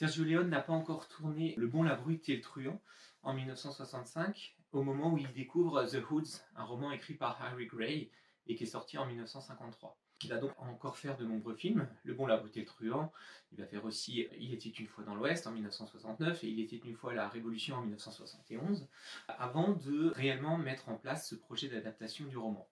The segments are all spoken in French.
Sergio Leone n'a pas encore tourné Le Bon, la Brute et le Truand en 1965, au moment où il découvre The Hoods, un roman écrit par Harry Gray et qui est sorti en 1953. Il va donc encore faire de nombreux films, Le Bon, la Brute et le Truand. Il va faire aussi Il était une fois dans l'Ouest en 1969 et Il était une fois la Révolution en 1971, avant de réellement mettre en place ce projet d'adaptation du roman.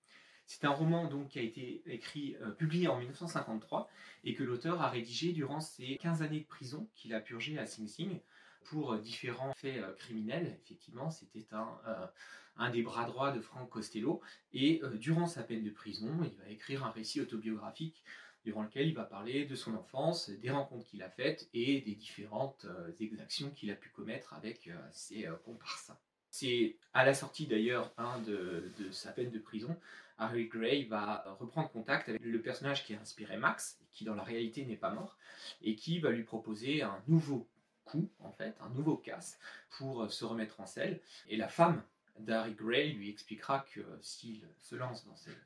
C'est un roman donc qui a été écrit, euh, publié en 1953 et que l'auteur a rédigé durant ses 15 années de prison qu'il a purgé à Sing Sing pour euh, différents faits euh, criminels. Effectivement, c'était un, des bras droits de Frank Costello. Et durant sa peine de prison, il va écrire un récit autobiographique durant lequel il va parler de son enfance, des rencontres qu'il a faites et des différentes exactions qu'il a pu commettre avec ses comparsins. C'est à la sortie d'ailleurs hein, de, sa peine de prison, Harry Gray va reprendre contact avec le personnage qui a inspiré Max, qui dans la réalité n'est pas mort, et qui va lui proposer un nouveau coup, en fait, un nouveau casse pour se remettre en selle. Et la femme d'Harry Gray lui expliquera que s'il se lance dans cette,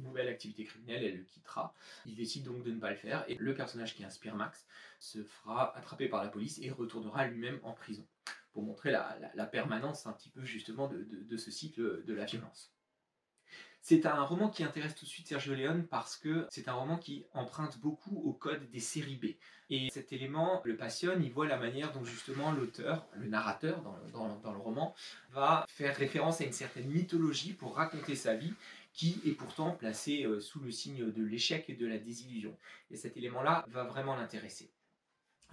nouvelle activité criminelle, elle le quittera. Il décide donc de ne pas le faire, et le personnage qui inspire Max se fera attraper par la police et retournera lui-même en prison pour montrer la, permanence un petit peu justement de, ce cycle de la violence. C'est un roman qui intéresse tout de suite Sergio Leone parce que c'est un roman qui emprunte beaucoup au code des séries B. Et cet élément le passionne, il voit la manière dont justement l'auteur, le narrateur dans le roman, va faire référence à une certaine mythologie pour raconter sa vie qui est pourtant placée euh, sous le signe de l'échec et de la désillusion. Et cet élément-là va vraiment l'intéresser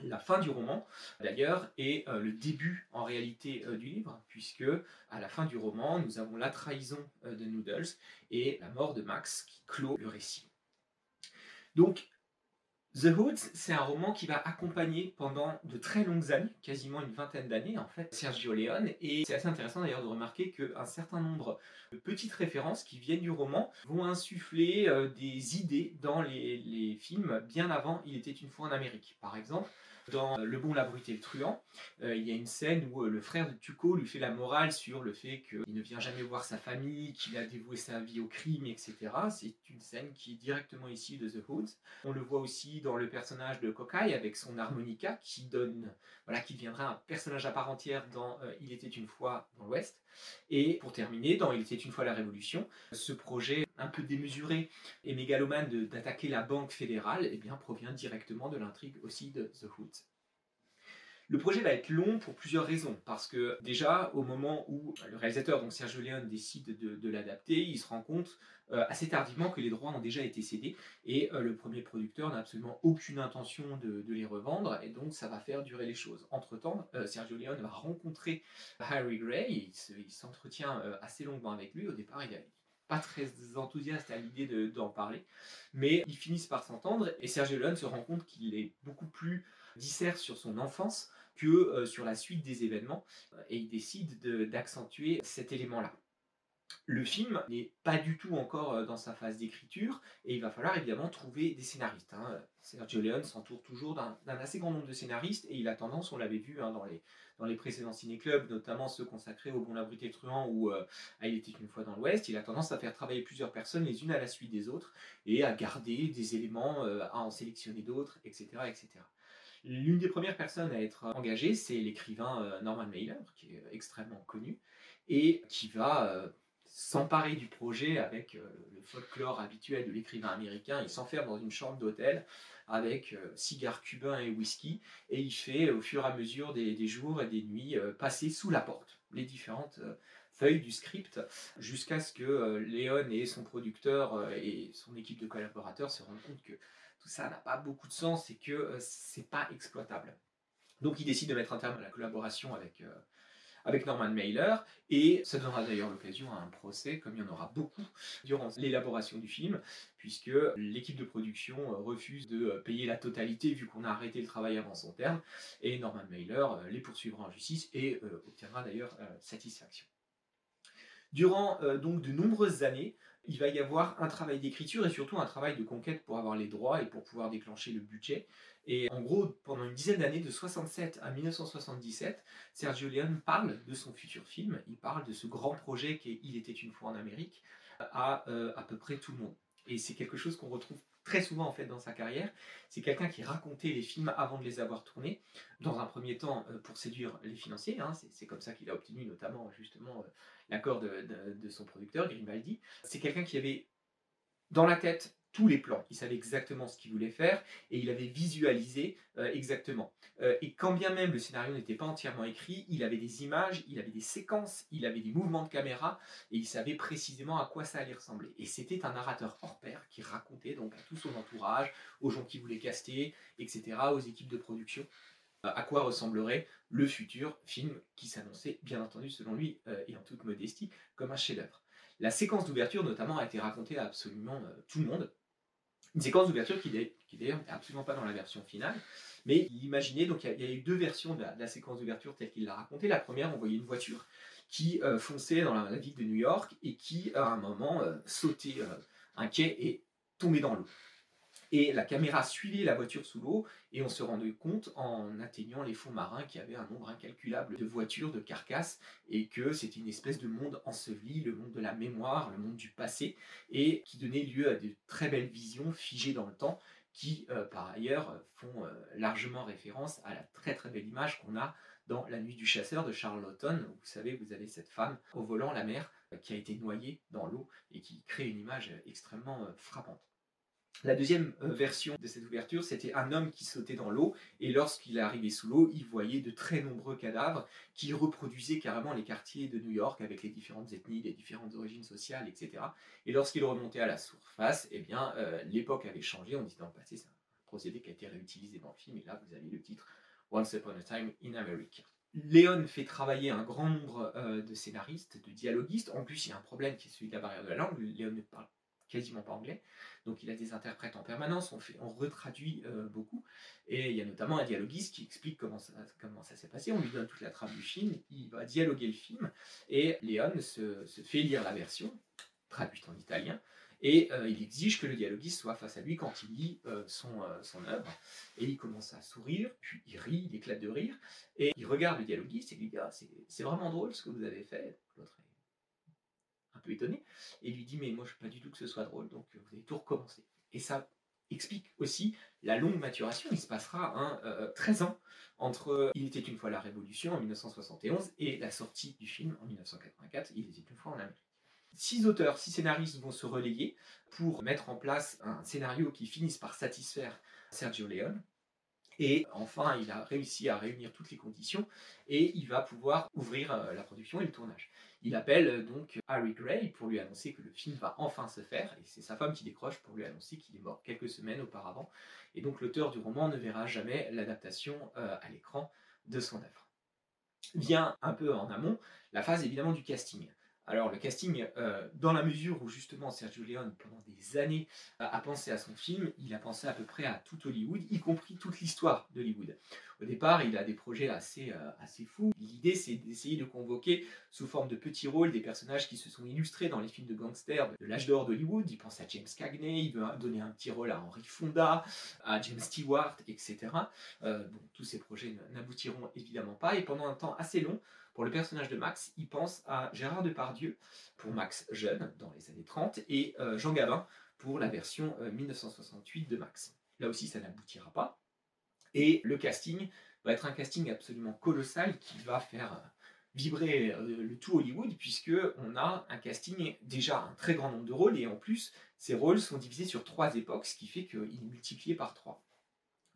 la fin du roman, d'ailleurs, est euh, le début en réalité euh, du livre, puisque à la fin du roman, nous avons la trahison euh, de Noodles et la mort de Max qui clôt le récit. Donc, The Hoods, c'est un roman qui va accompagner pendant de très longues années, quasiment une vingtaine d'années en fait, Sergio Leone. Et c'est assez intéressant d'ailleurs de remarquer qu'un certain nombre de petites références qui viennent du roman vont insuffler des idées dans les, les films bien avant Il était une fois en Amérique. Par exemple, dans Le Bon, la Brute et le Truand, euh, il y a une scène où euh, le frère de Tuco lui fait la morale sur le fait qu'il ne vient jamais voir sa famille, qu'il a dévoué sa vie au crime, etc. C'est une scène qui est directement issue de The Hoods. On le voit aussi dans le personnage de Kokai avec son harmonica qui donne, voilà, qui deviendra un personnage à part entière dans euh, Il était une fois dans l'Ouest. Et pour terminer, dans Il était une fois la Révolution, ce projet un peu démesuré et mégalomane d'attaquer la Banque fédérale eh bien, provient directement de l'intrigue aussi de The Hoods. Le projet va être long pour plusieurs raisons, parce que déjà au moment où le réalisateur, donc Sergio Leone, décide de, l'adapter, il se rend compte euh, assez tardivement que les droits ont déjà été cédés, et euh, le premier producteur n'a absolument aucune intention de, les revendre, et donc ça va faire durer les choses. Entre-temps, euh, Sergio Leone va rencontrer Harry Gray, il s'entretient assez longuement avec lui, au départ il a pas très enthousiaste à l'idée d'en parler, mais ils finissent par s'entendre. Et Sergio Leone se rend compte qu'il est beaucoup plus dissert sur son enfance que euh, sur la suite des événements et il décide d'accentuer cet élément-là. Le film n'est pas du tout encore euh, dans sa phase d'écriture et il va falloir évidemment trouver des scénaristes. Hein. Sergio Leone s'entoure toujours d'un assez grand nombre de scénaristes et il a tendance, on l'avait vu hein, dans, les, précédents ciné-clubs, notamment ceux consacrés au Bon la Brute et Truand ou euh, à Il était une fois dans l'Ouest, il a tendance à faire travailler plusieurs personnes les unes à la suite des autres et à garder des éléments, euh, à en sélectionner d'autres, etc., etc. L'une des premières personnes à être engagée, c'est l'écrivain Norman Mailer, qui est extrêmement connu, et qui va s'emparer du projet avec euh, le folklore habituel de l'écrivain américain. Il s'enferme dans une chambre d'hôtel avec euh, cigares cubains et whisky et il fait au fur et à mesure des, jours et des nuits euh, passer sous la porte les différentes feuilles du script jusqu'à ce que Léon et son producteur et son équipe de collaborateurs se rendent compte que tout ça n'a pas beaucoup de sens et que c'est pas exploitable. Donc il décide de mettre un terme à la collaboration avec avec Norman Mailer, et ça donnera d'ailleurs l'occasion à un procès, comme il y en aura beaucoup durant l'élaboration du film, puisque l'équipe de production euh, refuse de euh, payer la totalité vu qu'on a arrêté le travail avant son terme, et Norman Mailer euh, les poursuivra en justice et obtiendra d'ailleurs satisfaction. Durant donc de nombreuses années, il va y avoir un travail d'écriture et surtout un travail de conquête pour avoir les droits et pour pouvoir déclencher le budget. Et en gros, pendant une dizaine d'années, de 67 à 1977, Sergio Leone parle de son futur film, il parle de ce grand projet qui est Il était une fois en Amérique, à euh, à peu près tout le monde. Et c'est quelque chose qu'on retrouve très souvent en fait dans sa carrière. C'est quelqu'un qui racontait les films avant de les avoir tournés, dans un premier temps euh, pour séduire les financiers. Hein. c'est comme ça qu'il a obtenu notamment justement euh, l'accord de, de, son producteur Grimaldi. C'est quelqu'un qui avait dans la tête tous les plans. Il savait exactement ce qu'il voulait faire et il avait visualisé euh, exactement. Euh, et quand bien même le scénario n'était pas entièrement écrit, il avait des images, il avait des séquences, il avait des mouvements de caméra et il savait précisément à quoi ça allait ressembler. Et c'était un narrateur hors pair qui racontait donc à tout son entourage, aux gens qui voulaient caster, etc., aux équipes de production, euh, à quoi ressemblerait le futur film qui s'annonçait, bien entendu, selon lui, et en toute modestie, comme un chef-d'œuvre. La séquence d'ouverture, notamment, a été racontée à absolument tout le monde. Une séquence d'ouverture qui, d'ailleurs n'est absolument pas dans la version finale, mais imaginez, donc il y, a eu deux versions de la, séquence d'ouverture telle qu'il l'a racontée. La première, on voyait une voiture qui euh, fonçait dans la, ville de New York et qui, à un moment, euh, sautait euh, un quai et tombait dans l'eau. Et la caméra suivait la voiture sous l'eau et on se rendait compte en atteignant les fonds marins qu'il y avait un nombre incalculable de voitures, de carcasses et que c'était une espèce de monde enseveli, le monde de la mémoire, le monde du passé et qui donnait lieu à de très belles visions figées dans le temps qui, euh, par ailleurs, font euh, largement référence à la très très belle image qu'on a dans La nuit du chasseur de Charlotten. Vous savez, vous avez cette femme au volant la mer euh, qui a été noyée dans l'eau et qui crée une image extrêmement frappante. La deuxième euh, version de cette ouverture, c'était un homme qui sautait dans l'eau, et lorsqu'il est arrivé sous l'eau, il voyait de très nombreux cadavres qui reproduisaient carrément les quartiers de New York avec les différentes ethnies, les différentes origines sociales, etc. Et lorsqu'il remontait à la surface, eh bien, euh, l'époque avait changé. On dit dans le passé, c'est un procédé qui a été réutilisé dans le film, et là, vous avez le titre Once Upon a Time in America. Léon fait travailler un grand nombre euh, de scénaristes, de dialoguistes. En plus, il y a un problème qui est celui de la barrière de la langue. Léon ne parle quasiment pas anglais. Donc il a des interprètes en permanence, on, fait, on retraduit euh, beaucoup. Et il y a notamment un dialoguiste qui explique comment ça, comment ça s'est passé. On lui donne toute la trame du film, il va dialoguer le film. Et Léon se, fait lire la version, traduite en italien. Et euh, il exige que le dialoguiste soit face à lui quand il lit euh, son, son œuvre. Et il commence à sourire, puis il rit, il éclate de rire. Et il regarde le dialoguiste et lui dit ah, C'est vraiment drôle ce que vous avez fait. L'autre peu étonné, et lui dit mais moi je veux pas du tout que ce soit drôle, donc euh, vous allez tout recommencer. Et ça explique aussi la longue maturation. Il se passera un, 13 euh, ans entre Il était une fois la Révolution en 1971 et la sortie du film en 1984, Il était une fois en Amérique. Six auteurs, six scénaristes vont se relayer pour mettre en place un scénario qui finisse par satisfaire Sergio Leone. Et enfin, il a réussi à réunir toutes les conditions et il va pouvoir ouvrir euh, la production et le tournage. Il appelle euh, donc Harry Gray pour lui annoncer que le film va enfin se faire, et c'est sa femme qui décroche pour lui annoncer qu'il est mort quelques semaines auparavant. Et donc l'auteur du roman ne verra jamais l'adaptation euh, à l'écran de son œuvre. Vient un peu en amont la phase évidemment du casting. Alors le casting, euh, dans la mesure où justement Sergio Leone, pendant des années, a pensé à son film, il a pensé à peu près à tout Hollywood, y compris toute l'histoire d'Hollywood. Au départ, il a des projets assez, euh, assez fous. L'idée, c'est d'essayer de convoquer, sous forme de petits rôles, des personnages qui se sont illustrés dans les films de gangsters de l'âge d'or d'Hollywood. Il pense à James Cagney, il veut donner un petit rôle à Henry Fonda, à James Stewart, etc. Euh, tous ces projets n'aboutiront évidemment pas, et pendant un temps assez long, pour le personnage de Max, il pense à Gérard Depardieu pour Max jeune, dans les années 30, et euh, Jean Gabin pour la version 1968 de Max. Là aussi, ça n'aboutira pas. Et le casting va être un casting absolument colossal qui va faire euh, vibrer euh, le tout Hollywood puisque on a un casting déjà un très grand nombre de rôles et en plus ces rôles sont divisés sur trois époques ce qui fait qu'il est multiplié par trois.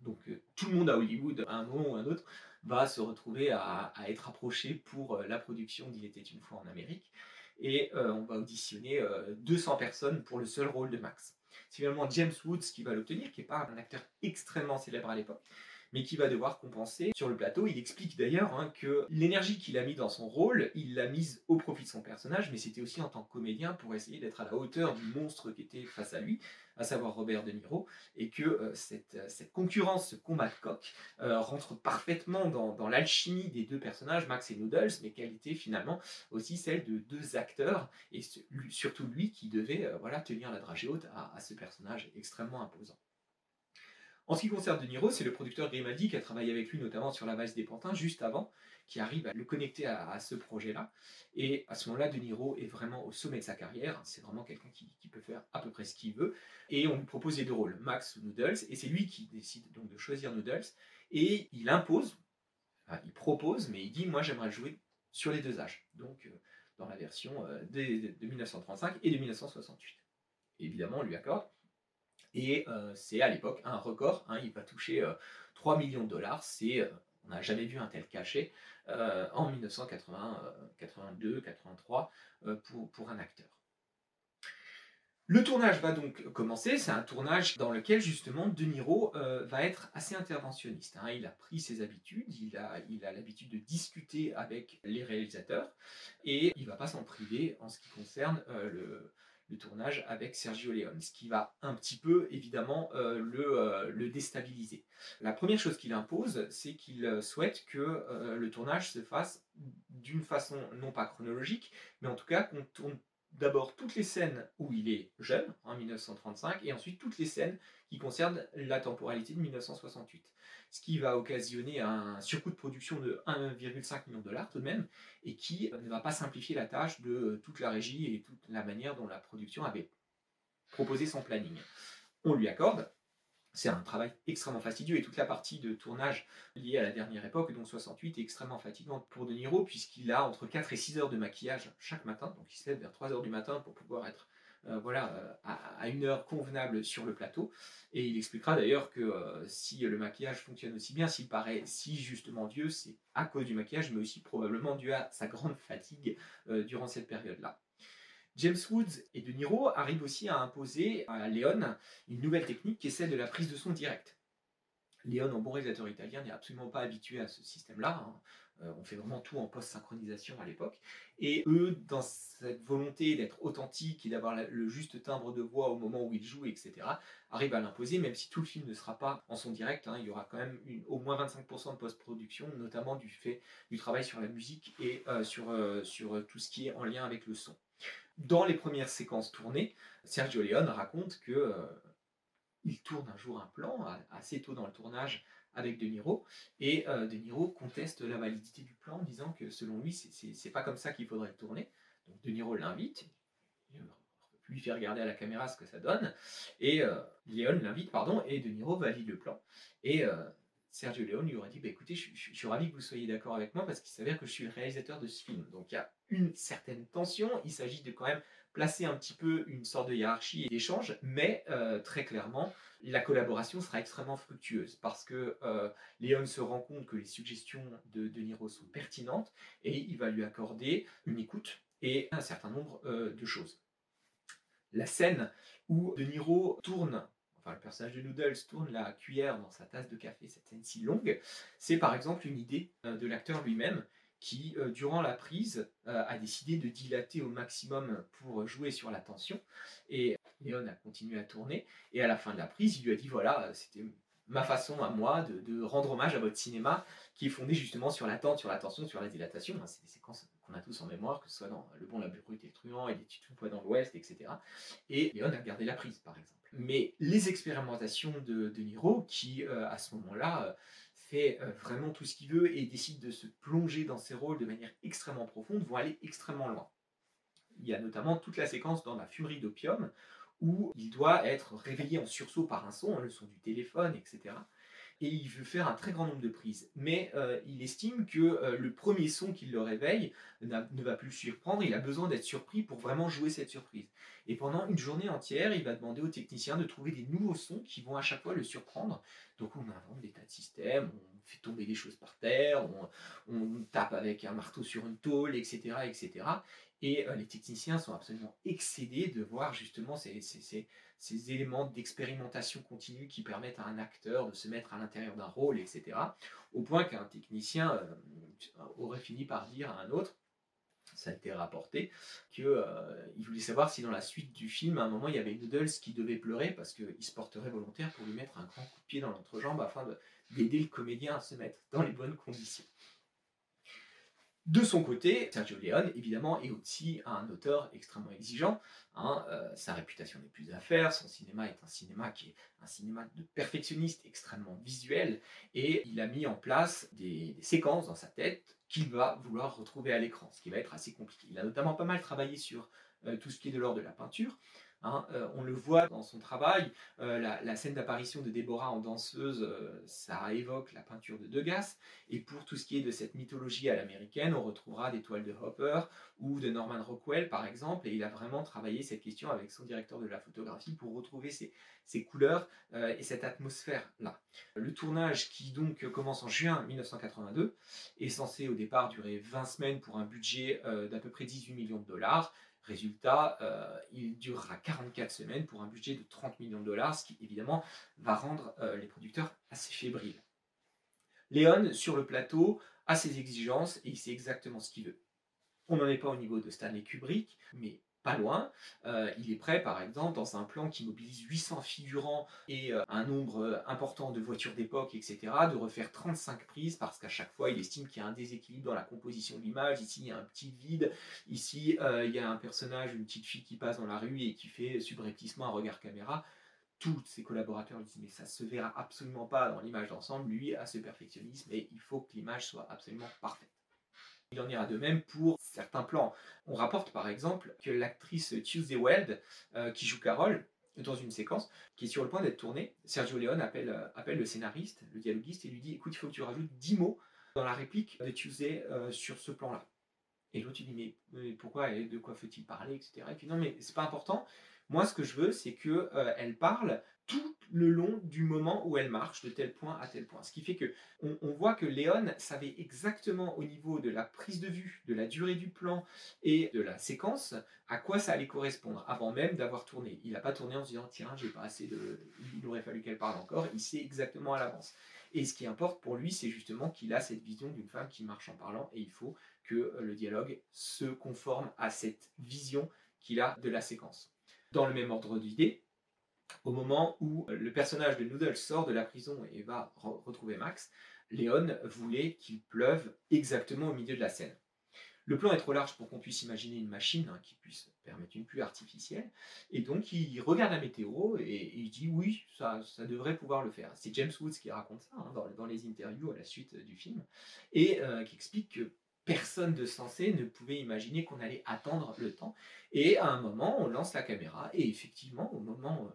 Donc euh, tout le monde à Hollywood à un moment ou un autre va se retrouver à, être approché pour la production d'Il était une fois en Amérique et on va auditionner 200 personnes pour le seul rôle de Max. C'est finalement James Woods qui va l'obtenir, qui n'est pas un acteur extrêmement célèbre à l'époque, mais qui va devoir compenser sur le plateau. Il explique d'ailleurs hein, que l'énergie qu'il a mis dans son rôle, il l'a mise au profit de son personnage, mais c'était aussi en tant que comédien pour essayer d'être à la hauteur du monstre qui était face à lui, à savoir Robert De Niro, et que euh, cette, cette, concurrence, ce combat de coq, euh, rentre parfaitement dans, l'alchimie des deux personnages, Max et Noodles, mais qu'elle était finalement aussi celle de deux acteurs, et surtout lui qui devait euh, voilà, tenir la dragée haute à ce personnage extrêmement imposant. En ce qui concerne De Niro, c'est le producteur Grimaldi qui a travaillé avec lui notamment sur La valse des pantins juste avant, qui arrive à le connecter à, ce projet-là. Et à ce moment-là, De Niro est vraiment au sommet de sa carrière. C'est vraiment quelqu'un qui, peut faire à peu près ce qu'il veut. Et on lui propose les deux rôles, Max ou Noodles. Et c'est lui qui décide donc de choisir Noodles. Et il impose, il propose, mais il dit Moi, j'aimerais jouer sur les deux âges. Donc, euh, dans la version euh, de, 1935 et de 1968. évidemment, on lui accorde. Et euh, c'est à l'époque un record. Hein, il va toucher 3 millions de dollars. C'est on n'a jamais vu un tel cachet en 1982-83 pour, un acteur. Le tournage va donc commencer, c'est un tournage dans lequel justement De Niro euh, va être assez interventionniste. Hein. Il a pris ses habitudes, il a l'habitude de discuter avec les réalisateurs et il ne va pas s'en priver en ce qui concerne euh, le, tournage avec Sergio Leone, ce qui va un petit peu évidemment euh, le, le, déstabiliser. La première chose qu'il impose, c'est qu'il souhaite que le tournage se fasse d'une façon non pas chronologique, mais en tout cas qu'on tourne d'abord toutes les scènes où il est jeune, en 1935, et ensuite toutes les scènes qui concernent la temporalité de 1968. Ce qui va occasionner un surcoût de production de 1,5 million de dollars tout de même, et qui ne va pas simplifier la tâche de toute la régie et toute la manière dont la production avait proposé son planning. On lui accorde, c'est un travail extrêmement fastidieux et toute la partie de tournage liée à la dernière époque, donc 68, est extrêmement fatigante pour De Niro puisqu'il a entre 4 et 6 heures de maquillage chaque matin, donc il se lève vers 3 heures du matin pour pouvoir être euh, voilà, euh, à, une heure convenable sur le plateau. Et il expliquera d'ailleurs que euh, si le maquillage fonctionne aussi bien, s'il paraît si justement vieux, c'est à cause du maquillage, mais aussi probablement dû à sa grande fatigue durant cette période-là. James Woods et De Niro arrivent aussi à imposer à Léon une nouvelle technique qui est celle de la prise de son direct. Léon, en bon réalisateur italien, n'est absolument pas habitué à ce système-là. Hein. Euh, on fait vraiment tout en post-synchronisation à l'époque. Et eux, dans cette volonté d'être authentique et d'avoir le juste timbre de voix au moment où ils jouent, etc., arrivent à l'imposer, même si tout le film ne sera pas en son direct. Hein. il y aura quand même au moins 25% de post-production, notamment du fait du travail sur la musique et euh, euh, sur tout ce qui est en lien avec le son. Dans les premières séquences tournées, Sergio Leone raconte que euh, il tourne un jour un plan assez tôt dans le tournage avec De Niro et euh, De Niro conteste la validité du plan en disant que selon lui c'est pas comme ça qu'il faudrait le tourner. Donc De Niro l'invite, lui fait regarder à la caméra ce que ça donne et euh, l'invite pardon et De Niro valide le plan et Sergio Leone lui aurait dit bah, écoutez, je, suis ravi que vous soyez d'accord avec moi parce qu'il s'avère que je suis le réalisateur de ce film. Donc il y a une certaine tension. Il s'agit de quand même placer un petit peu une sorte de hiérarchie et d'échange, mais euh, très clairement, la collaboration sera extrêmement fructueuse parce que euh, Léon se rend compte que les suggestions de De Niro sont pertinentes et il va lui accorder une écoute et un certain nombre euh, de choses. La scène où De Niro tourne le personnage de Noodles tourne la cuillère dans sa tasse de café, cette scène si longue, c'est par exemple une idée euh, de l'acteur lui-même qui, euh, durant la prise, euh, a décidé de dilater au maximum pour jouer sur la tension. Et Léon a continué à tourner. Et à la fin de la prise, il lui a dit voilà, c'était ma façon à moi de, rendre hommage à votre cinéma qui est fondé justement sur l'attente, sur la tension, sur la dilatation. C'est des séquences qu'on a tous en mémoire, que ce soit dans Le Bon, la Brute et le Truand et fois dans l'Ouest, etc. Et Léon a gardé la prise, par exemple. Mais les expérimentations de, de Niro, qui euh, à ce moment-là euh, fait euh, vraiment tout ce qu'il veut et décide de se plonger dans ses rôles de manière extrêmement profonde, vont aller extrêmement loin. Il y a notamment toute la séquence dans La fumerie d'opium, où il doit être réveillé en sursaut par un son, le son du téléphone, etc et il veut faire un très grand nombre de prises. Mais euh, il estime que euh, le premier son qui le réveille ne va plus le surprendre, il a besoin d'être surpris pour vraiment jouer cette surprise. Et pendant une journée entière, il va demander aux techniciens de trouver des nouveaux sons qui vont à chaque fois le surprendre. Donc on invente des tas de systèmes, on fait tomber des choses par terre, on, on tape avec un marteau sur une tôle, etc. etc. Et euh, les techniciens sont absolument excédés de voir justement ces, éléments d'expérimentation continue qui permettent à un acteur de se mettre à l'intérieur d'un rôle, etc. Au point qu'un technicien euh, aurait fini par dire à un autre, ça a été rapporté, qu'il euh, voulait savoir si dans la suite du film, à un moment, il y avait Noodles qui devait pleurer parce qu'il se porterait volontaire pour lui mettre un grand coup de pied dans l'entrejambe afin d'aider le comédien à se mettre dans les bonnes conditions. De son côté, Sergio Leone, évidemment, est aussi un auteur extrêmement exigeant. Hein, euh, sa réputation n'est plus à faire. Son cinéma est un cinéma qui est un cinéma de perfectionniste, extrêmement visuel. Et il a mis en place des, séquences dans sa tête qu'il va vouloir retrouver à l'écran, ce qui va être assez compliqué. Il a notamment pas mal travaillé sur euh, tout ce qui est de l'ordre de la peinture. Hein, euh, on le voit dans son travail, euh, la, scène d'apparition de Déborah en danseuse, ça évoque la peinture de Degas. Et pour tout ce qui est de cette mythologie à l'américaine, on retrouvera des toiles de Hopper ou de Norman Rockwell par exemple. Et il a vraiment travaillé cette question avec son directeur de la photographie pour retrouver ces, couleurs et cette atmosphère-là. Le tournage qui donc commence en juin 1982 est censé au départ durer 20 semaines pour un budget d'à peu près 18 millions de dollars. Résultat, euh, il durera 44 semaines pour un budget de 30 millions de dollars, ce qui évidemment va rendre euh, les producteurs assez fébriles. Léon, sur le plateau, a ses exigences et il sait exactement ce qu'il veut. On n'en est pas au niveau de Stanley Kubrick, mais pas loin. Euh, il est prêt, par exemple, dans un plan qui mobilise 800 figurants et euh, un nombre euh, important de voitures d'époque, etc., de refaire 35 prises parce qu'à chaque fois, il estime qu'il y a un déséquilibre dans la composition de l'image. Ici, il y a un petit vide. Ici, il y a un personnage, une petite fille qui passe dans la rue et qui fait subrepticement un regard caméra. Tous ses collaborateurs disent mais ça se verra absolument pas dans l'image d'ensemble. Lui a ce perfectionnisme et il faut que l'image soit absolument parfaite. Il en ira de même pour certains plans. On rapporte par exemple que l'actrice Tuesday Weld, euh, qui joue Carole, dans une séquence qui est sur le point d'être tournée, Sergio Leone appelle, euh, appelle le scénariste, le dialoguiste, et lui dit Écoute, il faut que tu rajoutes 10 mots dans la réplique de Tuesday euh, sur ce plan-là. Et l'autre, il dit mais, pourquoi et de quoi faut-il parler, etc. Et puis non, mais c'est pas important. Moi, ce que je veux, c'est que elle parle tout le long du moment où elle marche de tel point à tel point. Ce qui fait que on, voit que Léon savait exactement au niveau de la prise de vue, de la durée du plan et de la séquence à quoi ça allait correspondre avant même d'avoir tourné. Il n'a pas tourné en se disant tiens j'ai pas assez de, il aurait fallu qu'elle parle encore. Il sait exactement à l'avance. Et ce qui importe pour lui, c'est justement qu'il a cette vision d'une femme qui marche en parlant et il faut que le dialogue se conforme à cette vision qu'il a de la séquence. Dans le même ordre d'idée, au moment où le personnage de Noodle sort de la prison et va retrouver Max, Léon voulait qu'il pleuve exactement au milieu de la scène. Le plan est trop large pour qu'on puisse imaginer une machine hein, qui puisse permettre une pluie artificielle. Et donc il regarde la météo et, il dit oui, ça, ça, devrait pouvoir le faire. C'est James Woods qui raconte ça hein, dans, les interviews à la suite du film et euh, qui explique que personne de sensé ne pouvait imaginer qu'on allait attendre le temps. Et à un moment, on lance la caméra et effectivement, au moment euh,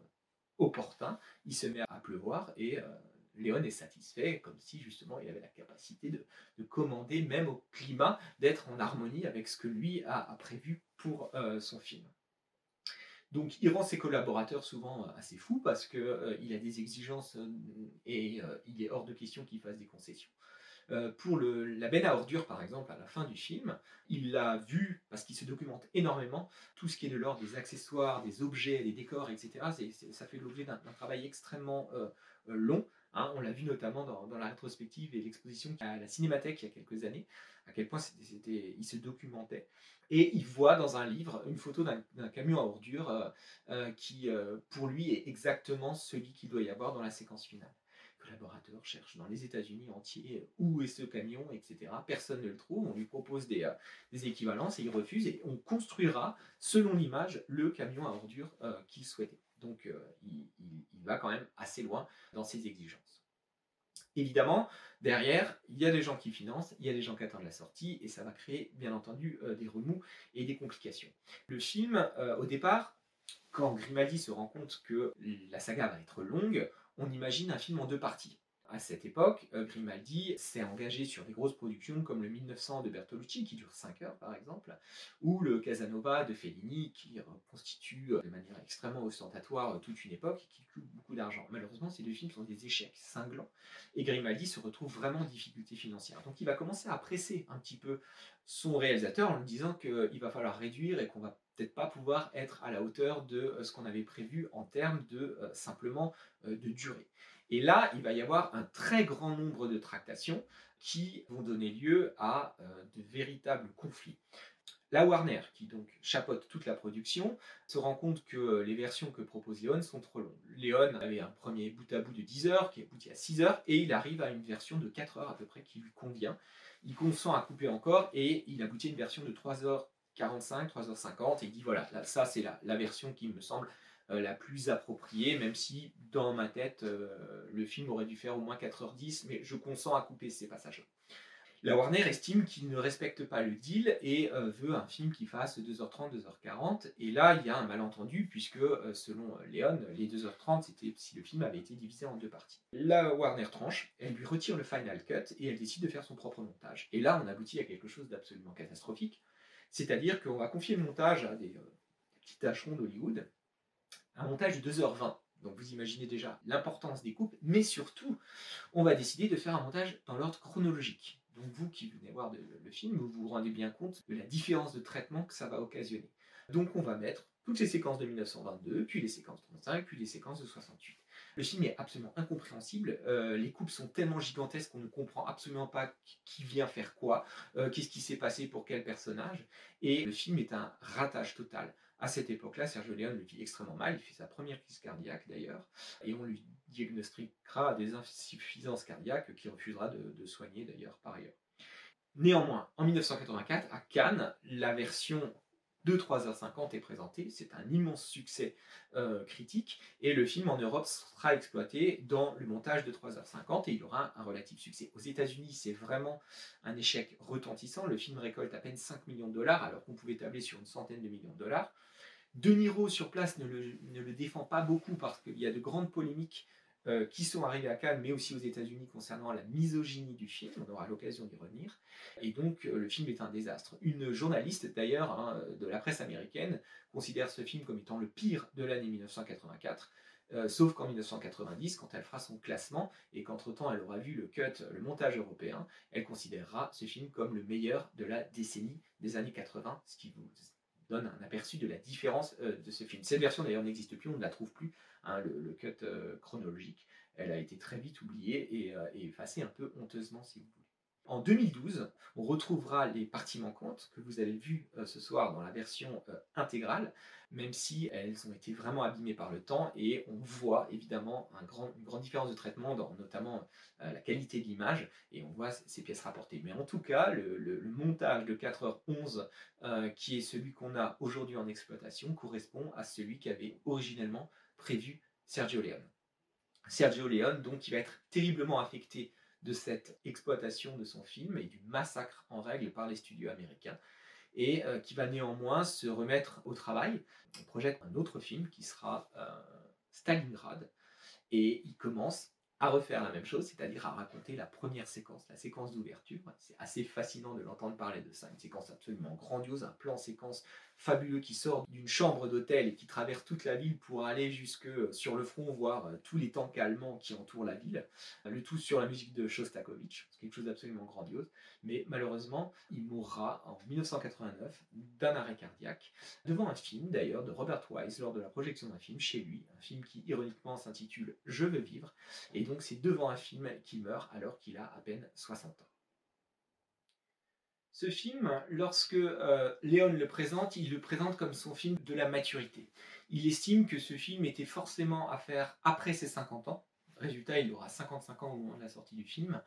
opportun, il se met à pleuvoir et euh, Léon est satisfait, comme si justement il avait la capacité de, commander même au climat, d'être en harmonie avec ce que lui a, prévu pour euh, son film. Donc il rend ses collaborateurs souvent assez fous parce qu'il a des exigences et il est hors de question qu'il fasse des concessions. Euh, pour la benne à ordures, par exemple, à la fin du film, il l'a vu, parce qu'il se documente énormément, tout ce qui est de l'ordre des accessoires, des objets, des décors, etc. ça fait l'objet d'un travail extrêmement euh, euh, long. Hein. on l'a vu notamment dans, la rétrospective et l'exposition à la Cinémathèque il y a quelques années, à quel point il se documentait. Et il voit dans un livre une photo d'un, camion à ordures qui, pour lui, est exactement celui qu'il doit y avoir dans la séquence finale collaborateurs cherchent dans les États-Unis entiers où est ce camion, etc. Personne ne le trouve. On lui propose des, euh, des équivalences et il refuse. Et on construira, selon l'image, le camion à ordures euh, qu'il souhaitait. Donc euh, il, va quand même assez loin dans ses exigences. Évidemment, derrière, il y a des gens qui financent, il y a des gens qui attendent la sortie, et ça va créer, bien entendu, des remous et des complications. Le film, au départ, quand Grimaldi se rend compte que la saga va être longue, on imagine un film en deux parties. À cette époque, euh, Grimaldi s'est engagé sur des grosses productions comme le 1900 de Bertolucci, qui dure 5 heures par exemple, ou le Casanova de Fellini, qui constitue euh, de manière extrêmement ostentatoire euh, toute une époque et qui coûte beaucoup d'argent. Malheureusement, ces deux films sont des échecs cinglants, et Grimaldi se retrouve vraiment en difficulté financière. Donc il va commencer à presser un petit peu son réalisateur en lui disant qu'il va falloir réduire et qu'on va peut-être pas pouvoir être à la hauteur de ce qu'on avait prévu en termes de simplement de durée. Et là, il va y avoir un très grand nombre de tractations qui vont donner lieu à euh, de véritables conflits. La Warner, qui donc chapeaute toute la production, se rend compte que les versions que propose Léon sont trop longues. Léon avait un premier bout à bout de 10 heures, qui aboutit à 6 heures, et il arrive à une version de 4 heures à peu près qui lui convient. Il consent à couper encore, et il aboutit à une version de 3h45, 3h50, et il dit voilà, ça c'est la, la, version qui me semble euh, la plus appropriée, même si dans ma tête, euh, le film aurait dû faire au moins 4h10, mais je consens à couper ces passages-là. La Warner estime qu'il ne respecte pas le deal et euh, veut un film qui fasse 2h30, 2h40. Et là, il y a un malentendu, puisque euh, selon Léon, les 2h30, c'était si le film avait été divisé en deux parties. La Warner tranche, elle lui retire le final cut et elle décide de faire son propre montage. Et là, on aboutit à quelque chose d'absolument catastrophique. C'est-à-dire qu'on va confier le montage à des, petits tâcherons d'Hollywood, un montage de 2h20. Donc vous imaginez déjà l'importance des coupes, mais surtout, on va décider de faire un montage dans l'ordre chronologique. Donc vous qui venez voir le, film, vous vous rendez bien compte de la différence de traitement que ça va occasionner. Donc on va mettre toutes les séquences de 1922, puis les séquences de 35, puis les séquences de 68. Le film est absolument incompréhensible. Euh, les coupes sont tellement gigantesques qu'on ne comprend absolument pas qui vient faire quoi, euh, qu'est-ce qui s'est passé pour quel personnage. Et le film est un ratage total. À cette époque-là, Sergio Leone le vit extrêmement mal. Il fait sa première crise cardiaque d'ailleurs, et on lui diagnostiquera des insuffisances cardiaques qu'il refusera de, soigner d'ailleurs par ailleurs. Néanmoins, en 1984, à Cannes, la version de 3h50 est présentée. C'est un immense succès euh, critique et le film en Europe sera exploité dans le montage de 3h50 et il aura un relatif succès. Aux États-Unis, c'est vraiment un échec retentissant. Le film récolte à peine 5 millions de dollars alors qu'on pouvait tabler sur une centaine de millions de dollars. De Niro sur place ne le, défend pas beaucoup parce qu'il y a de grandes polémiques euh, qui sont arrivées à Cannes, mais aussi aux États-Unis concernant la misogynie du film. On aura l'occasion d'y revenir. Et donc, euh, le film est un désastre. Une journaliste, d'ailleurs, hein, de la presse américaine, considère ce film comme étant le pire de l'année 1984. Euh, sauf qu'en 1990, quand elle fera son classement et qu'entre-temps elle aura vu le cut, le montage européen, elle considérera ce film comme le meilleur de la décennie des années 80, ce qui donne un aperçu de la différence euh, de ce film. Cette version d'ailleurs n'existe plus, on ne la trouve plus, hein, le, cut euh, chronologique. Elle a été très vite oubliée et, euh, et effacée un peu honteusement si vous voulez. En 2012, on retrouvera les parties manquantes que vous avez vues euh, ce soir dans la version euh, intégrale, même si elles ont été vraiment abîmées par le temps et on voit évidemment une grande différence de traitement dans notamment euh, la qualité de l'image et on voit ces pièces rapportées. Mais en tout cas, le, montage de 4h11 qui est celui qu'on a aujourd'hui en exploitation correspond à celui qu'avait originellement prévu Sergio Leone. Sergio Leone, donc, qui va être terriblement affecté de cette exploitation de son film et du massacre en règle par les studios américains et euh, qui va néanmoins se remettre au travail. On projette un autre film qui sera euh, Stalingrad et il commence à refaire la même chose, c'est-à-dire à raconter la première séquence, la séquence d'ouverture. C'est assez fascinant de l'entendre parler de ça, une séquence absolument grandiose, un plan séquence fabuleux qui sort d'une chambre d'hôtel et qui traverse toute la ville pour aller jusque euh, sur le front voir euh, tous les tanks allemands qui entourent la ville. Le tout sur la musique de Shostakovich, c'est quelque chose d'absolument grandiose. Mais malheureusement, il mourra en 1989 d'un arrêt cardiaque, devant un film d'ailleurs de Robert Wise lors de la projection d'un film chez lui, un film qui ironiquement s'intitule Je veux vivre, et donc c'est devant un film qu'il meurt alors qu'il a à peine 60 ans. Ce film, lorsque euh, Léon le présente, il le présente comme son film de la maturité. Il estime que ce film était forcément à faire après ses 50 ans. Résultat, il aura 55 ans au moment de la sortie du film.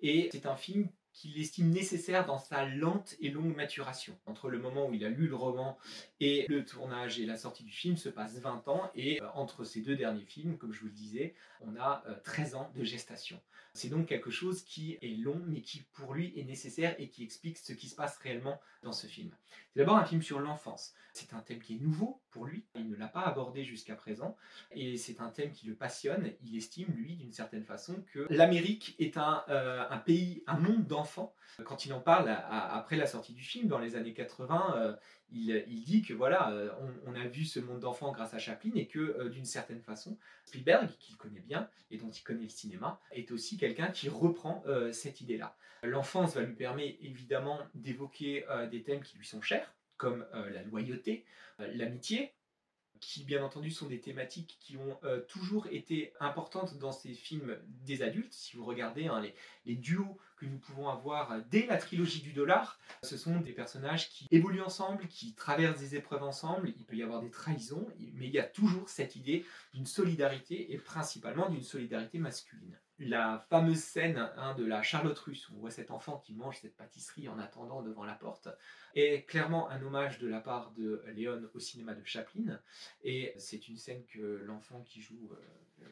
Et c'est un film qu'il estime nécessaire dans sa lente et longue maturation. Entre le moment où il a lu le roman et le tournage et la sortie du film se passe 20 ans et euh, entre ces deux derniers films, comme je vous le disais, on a 13 euh, ans de gestation. C'est donc quelque chose qui est long mais qui pour lui est nécessaire et qui explique ce qui se passe réellement dans ce film. C'est d'abord un film sur l'enfance. C'est un thème qui est nouveau pour lui, il ne l'a pas abordé jusqu'à présent et c'est un thème qui le passionne. Il estime lui d'une certaine façon que l'Amérique est un, euh, pays, un monde d'enfants quand il en parle après la sortie du film, dans les années 80, euh, il, dit que voilà, euh, on, a vu ce monde d'enfants grâce à Chaplin et que euh, d'une certaine façon, Spielberg, qu'il connaît bien et dont il connaît le cinéma, est aussi quelqu'un qui reprend cette idée-là. L'enfance va lui permettre évidemment d'évoquer des thèmes qui lui sont chers, comme la loyauté, l'amitié, qui bien entendu sont des thématiques qui ont euh, toujours été importantes dans ces films des adultes. Si vous regardez hein, les, les, duos que nous pouvons avoir dès la trilogie du dollar, ce sont des personnages qui évoluent ensemble, qui traversent des épreuves ensemble, il peut y avoir des trahisons, mais il y a toujours cette idée d'une solidarité et principalement d'une solidarité masculine la fameuse scène hein, de la Charlotte russe, où on voit cet enfant qui mange cette pâtisserie en attendant devant la porte, est clairement un hommage de la part de Léon au cinéma de Chaplin. Et c'est une scène que l'enfant qui joue euh,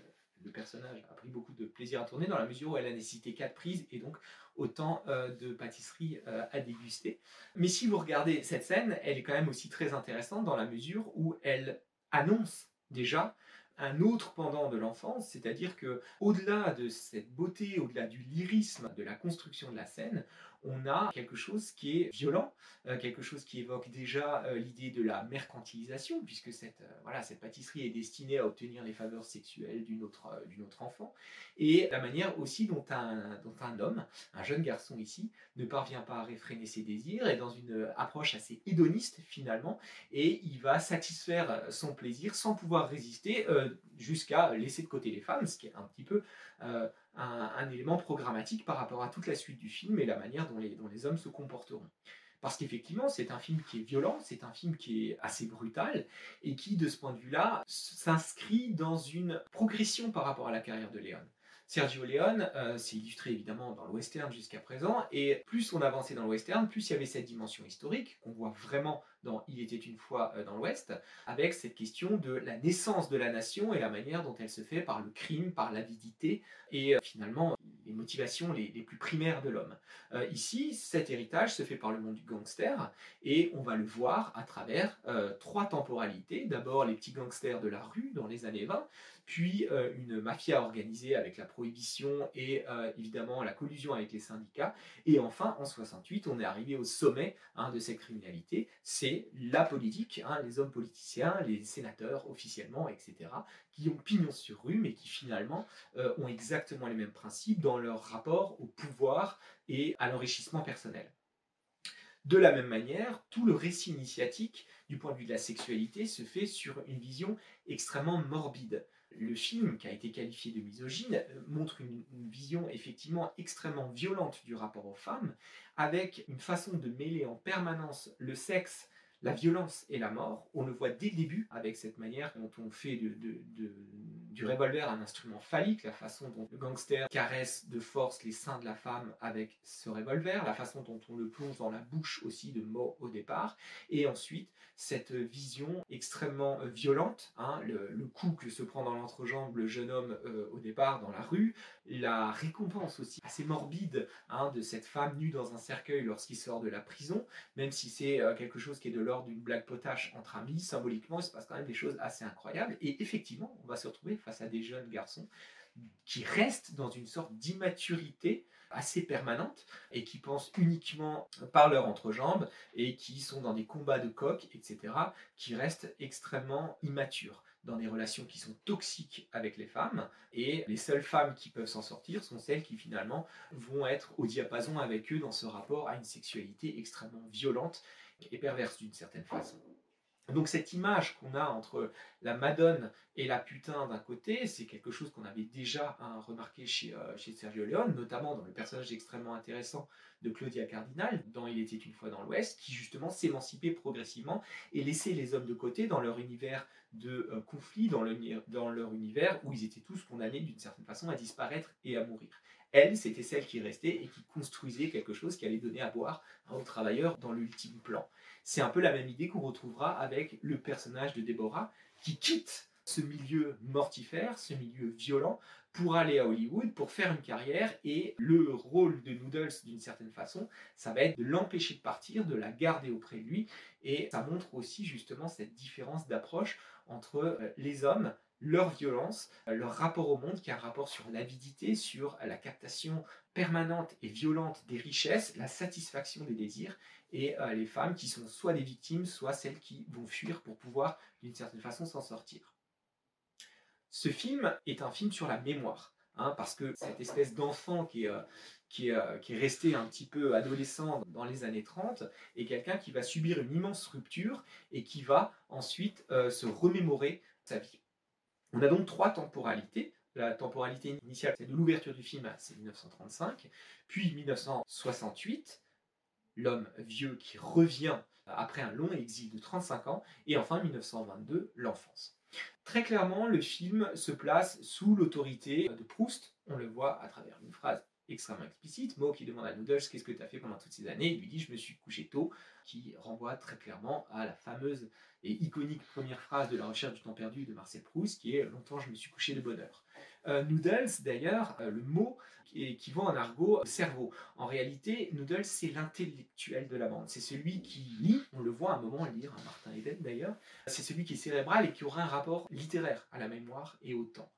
le personnage a pris beaucoup de plaisir à tourner, dans la mesure où elle a nécessité quatre prises et donc autant euh, de pâtisserie euh, à déguster. Mais si vous regardez cette scène, elle est quand même aussi très intéressante dans la mesure où elle annonce déjà un autre pendant de l'enfance, c'est-à-dire que au-delà de cette beauté, au-delà du lyrisme de la construction de la scène, on a quelque chose qui est violent, euh, quelque chose qui évoque déjà euh, l'idée de la mercantilisation, puisque cette, euh, voilà, cette pâtisserie est destinée à obtenir les faveurs sexuelles d'une autre, d'une autre enfant, et la manière aussi dont un, dont un homme, un jeune garçon ici, ne parvient pas à réfréner ses désirs, est dans une approche assez hédoniste finalement, et il va satisfaire son plaisir sans pouvoir résister jusqu'à laisser de côté les femmes, ce qui est un petit peu un, élément programmatique par rapport à toute la suite du film et la manière dont les, dont les hommes se comporteront. Parce qu'effectivement, c'est un film qui est violent, c'est un film qui est assez brutal, et qui, de ce point de vue-là, s'inscrit dans une progression par rapport à la carrière de Léon. Sergio Leone euh, s'est illustré évidemment dans le western jusqu'à présent, et plus on avançait dans le western, plus il y avait cette dimension historique qu'on voit vraiment dans Il était une fois euh, dans l'Ouest, avec cette question de la naissance de la nation et la manière dont elle se fait par le crime, par l'avidité et euh, finalement les motivations les, plus primaires de l'homme. ici, cet héritage se fait par le monde du gangster et on va le voir à travers trois temporalités. D'abord les petits gangsters de la rue dans les années 20, puis euh, une mafia organisée avec la prohibition et euh, évidemment la collusion avec les syndicats. Et enfin, en 68, on est arrivé au sommet hein, de cette criminalité, c'est la politique, hein, les hommes politiciens, les sénateurs officiellement, etc., qui ont pignon sur rue, mais qui finalement euh, ont exactement les mêmes principes dans leur rapport au pouvoir et à l'enrichissement personnel. De la même manière, tout le récit initiatique du point de vue de la sexualité se fait sur une vision extrêmement morbide le film, qui a été qualifié de misogyne, euh, montre une, vision effectivement extrêmement violente du rapport aux femmes, avec une façon de mêler en permanence le sexe la violence et la mort. On le voit dès le début avec cette manière dont on fait du revolver un instrument phallique, la façon dont le gangster caresse de force les seins de la femme avec ce revolver, la façon dont on le plonge dans la bouche aussi de mort au départ, et ensuite cette vision extrêmement euh, violente, hein, le, coup que se prend dans l'entrejambe le jeune homme euh, au départ dans la rue, la récompense aussi assez morbide hein, de cette femme nue dans un cercueil lorsqu'il sort de la prison, même si c'est euh, quelque chose qui est de l'ordre d'une blague potache entre amis, symboliquement il se passe quand même des choses assez incroyables, et effectivement on va se retrouver face à des jeunes garçons qui restent dans une sorte d'immaturité assez permanente et qui pensent uniquement par leur entrejambe et qui sont dans des combats de coq, etc., qui restent extrêmement immatures dans des relations qui sont toxiques avec les femmes, et les seules femmes qui peuvent s'en sortir sont celles qui finalement vont être au diapason avec eux dans ce rapport à une sexualité extrêmement violente et perverse d'une certaine façon. Donc cette image qu'on a entre la Madone et la putain d'un côté, c'est quelque chose qu'on avait déjà hein, remarqué chez, euh, chez, Sergio Leone, notamment dans le personnage extrêmement intéressant de Claudia Cardinal, dans Il était une fois dans l'Ouest, qui justement s'émancipait progressivement et laissait les hommes de côté dans leur univers de euh, conflit, dans leur univers où ils étaient tous condamnés d'une certaine façon à disparaître et à mourir. Elle, c'était celle qui restait et qui construisait quelque chose qui allait donner à boire aux travailleurs dans l'ultime plan. C'est un peu la même idée qu'on retrouvera avec le personnage de Déborah qui quitte ce milieu mortifère, ce milieu violent, pour aller à Hollywood, pour faire une carrière, et le rôle de Noodles, d'une certaine façon, ça va être de l'empêcher de partir, de la garder auprès de lui, et ça montre aussi justement cette différence d'approche entre euh, les hommes, leur violence, euh, leur rapport au monde, qui est un rapport sur l'avidité, sur la captation permanente et violente des richesses, la satisfaction des désirs, et euh, les femmes qui sont soit des victimes, soit celles qui vont fuir pour pouvoir d'une certaine façon s'en sortir. Ce film est un film sur la mémoire. hein, parce que cette espèce d'enfant est, qui est resté un petit peu adolescent dans les années 30 est quelqu'un qui va subir une immense rupture et qui va ensuite se remémorer sa vie. On a donc trois temporalités. La temporalité initiale, c'est de l'ouverture du film, c'est 1935, puis 1968, l'homme vieux qui revient après un long exil de 35 ans, et enfin 1922, l'enfance. Très clairement, le film se place sous l'autorité de Proust. On le voit à travers une phrase extrêmement explicite. Mo qui demande à Noodles qu'est-ce que tu as fait pendant toutes ces années? Il lui dit je me suis couché tôt, qui renvoie très clairement à la fameuse et iconique première phrase de La recherche du temps perdu de Marcel Proust, qui est longtemps je me suis couché de bonne heure. Euh, noodles, d'ailleurs, euh, le mot qui vaut en argot cerveau. En réalité, Noodles, c'est l'intellectuel de la bande. C'est celui qui lit, on le voit à un moment lire, hein, Martin Eden d'ailleurs, c'est celui qui est cérébral et qui aura un rapport littéraire à la mémoire et au temps.